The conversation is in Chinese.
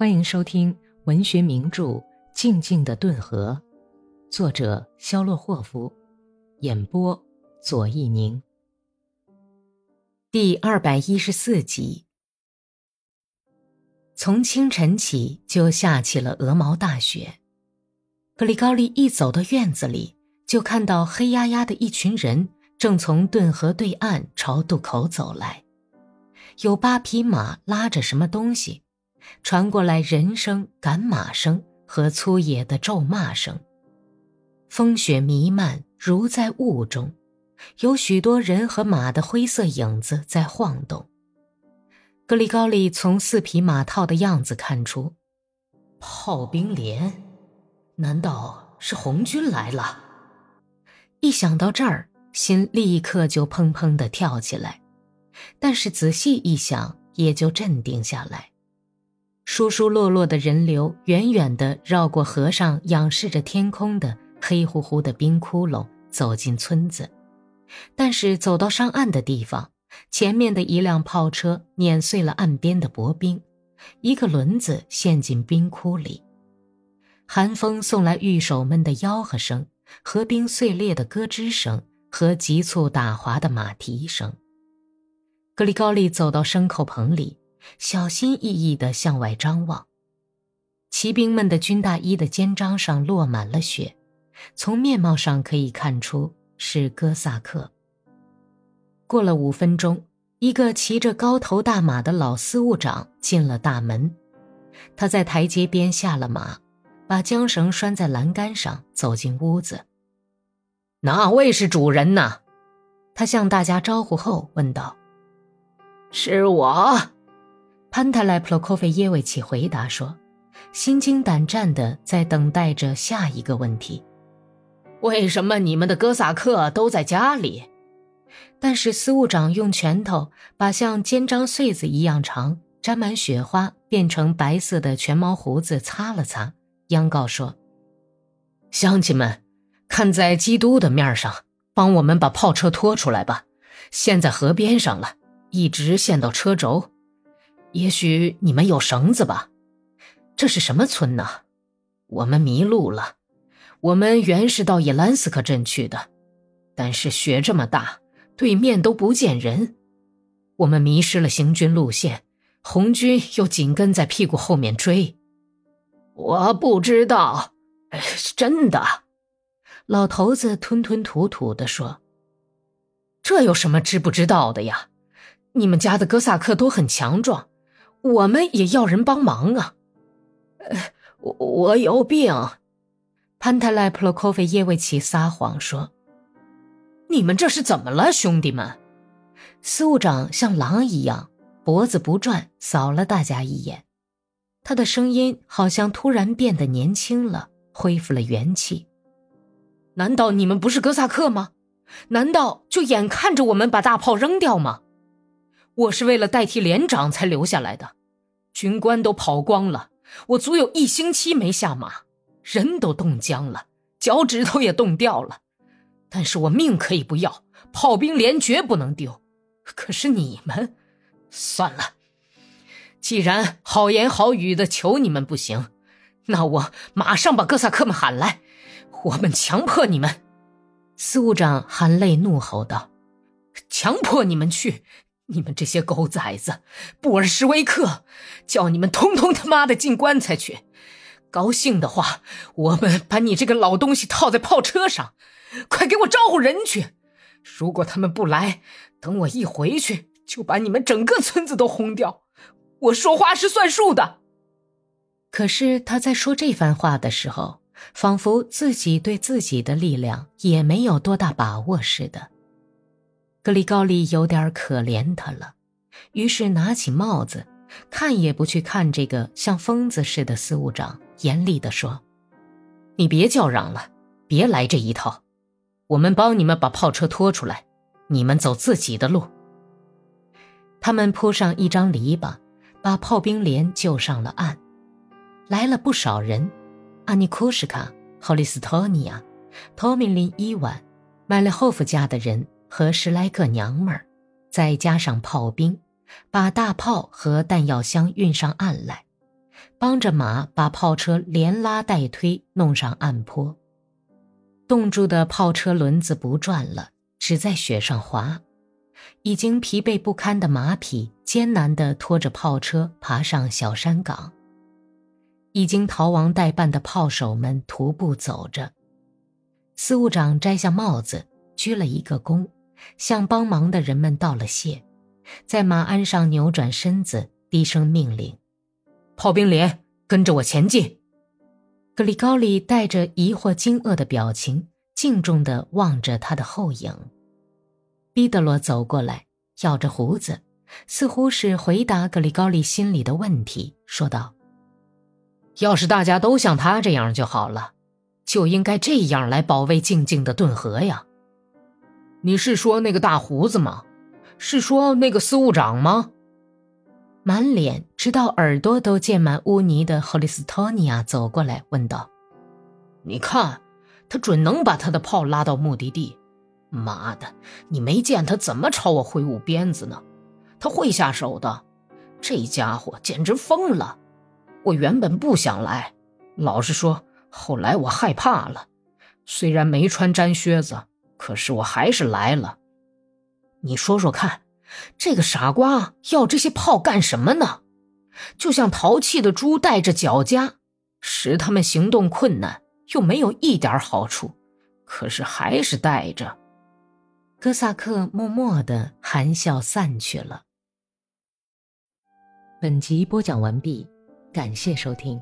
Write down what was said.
欢迎收听文学名著《静静的顿河》，作者肖洛霍夫，演播左一宁。第二百一十四集。从清晨起就下起了鹅毛大雪，格里高利一走到院子里，就看到黑压压的一群人正从顿河对岸朝渡口走来，有八匹马拉着什么东西。传过来人声、赶马声和粗野的咒骂声。风雪弥漫，如在雾中，有许多人和马的灰色影子在晃动。格里高利从四匹马套的样子看出，炮兵连，难道是红军来了？一想到这儿，心立刻就砰砰地跳起来。但是仔细一想，也就镇定下来。疏疏落落的人流，远远地绕过河上仰视着天空的黑乎乎的冰窟窿，走进村子。但是走到上岸的地方，前面的一辆炮车碾碎了岸边的薄冰，一个轮子陷进冰窟里。寒风送来御手们的吆喝声，河冰碎裂的咯吱声，和急促打滑的马蹄声。格里高利走到牲口棚里。小心翼翼地向外张望，骑兵们的军大衣的肩章上落满了雪，从面貌上可以看出是哥萨克。过了五分钟，一个骑着高头大马的老司务长进了大门，他在台阶边下了马，把缰绳拴在栏杆上，走进屋子。哪位是主人呢？他向大家招呼后问道：“是我。”潘特莱普洛科菲耶维奇回答说：“心惊胆战的在等待着下一个问题。为什么你们的哥萨克都在家里？”但是司务长用拳头把像肩章穗子一样长、沾满雪花、变成白色的全毛胡子擦了擦，央告说：“乡亲们，看在基督的面上，帮我们把炮车拖出来吧！陷在河边上了，一直陷到车轴。”也许你们有绳子吧？这是什么村呢？我们迷路了。我们原是到伊兰斯克镇去的，但是雪这么大，对面都不见人，我们迷失了行军路线。红军又紧跟在屁股后面追。我不知道，真的。老头子吞吞吐吐地说：“这有什么知不知道的呀？你们家的哥萨克都很强壮。”我们也要人帮忙啊！呃，我我有病。潘特莱普洛科菲耶维奇撒谎说：“你们这是怎么了，兄弟们？”司务长像狼一样，脖子不转，扫了大家一眼。他的声音好像突然变得年轻了，恢复了元气。难道你们不是哥萨克吗？难道就眼看着我们把大炮扔掉吗？我是为了代替连长才留下来的，军官都跑光了，我足有一星期没下马，人都冻僵了，脚趾头也冻掉了。但是我命可以不要，炮兵连绝不能丢。可是你们，算了，既然好言好语的求你们不行，那我马上把哥萨克们喊来，我们强迫你们。司务长含泪怒吼道：“强迫你们去！”你们这些狗崽子，布尔什维克，叫你们通通他妈的进棺材去！高兴的话，我们把你这个老东西套在炮车上，快给我招呼人去！如果他们不来，等我一回去，就把你们整个村子都轰掉！我说话是算数的。可是他在说这番话的时候，仿佛自己对自己的力量也没有多大把握似的。格里高利有点可怜他了，于是拿起帽子，看也不去看这个像疯子似的司务长，严厉地说：“你别叫嚷了，别来这一套。我们帮你们把炮车拖出来，你们走自己的路。”他们铺上一张篱笆，把炮兵连救上了岸。来了不少人：阿尼库什卡、霍利斯托尼亚、托米林伊万、麦列霍夫家的人。和十来个娘们儿，再加上炮兵，把大炮和弹药箱运上岸来，帮着马把炮车连拉带推弄上岸坡。冻住的炮车轮子不转了，只在雪上滑。已经疲惫不堪的马匹艰难地拖着炮车爬上小山岗。已经逃亡待办的炮手们徒步走着。司务长摘下帽子，鞠了一个躬，向帮忙的人们道了谢，在马鞍上扭转身子，低声命令：“炮兵连，跟着我前进。”格里高利带着疑惑惊愕的表情，敬重地望着他的后影。彼得罗走过来，咬着胡子，似乎是回答格里高利心里的问题，说道：“要是大家都像他这样就好了，就应该这样来保卫静静的顿河呀。”你是说那个大胡子吗？是说那个司务长吗？满脸直到耳朵都溅满污泥的赫利斯托尼亚走过来，问道：“你看，他准能把他的炮拉到目的地。”妈的，你没见他怎么朝我挥舞鞭子呢？他会下手的，这家伙简直疯了。我原本不想来，老实说，后来我害怕了。虽然没穿毡靴子，可是我还是来了。你说说看，这个傻瓜要这些炮干什么呢？就像淘气的猪带着脚夹，使他们行动困难，又没有一点好处，可是还是带着。哥萨克默默的含笑散去了。本集播讲完毕，感谢收听。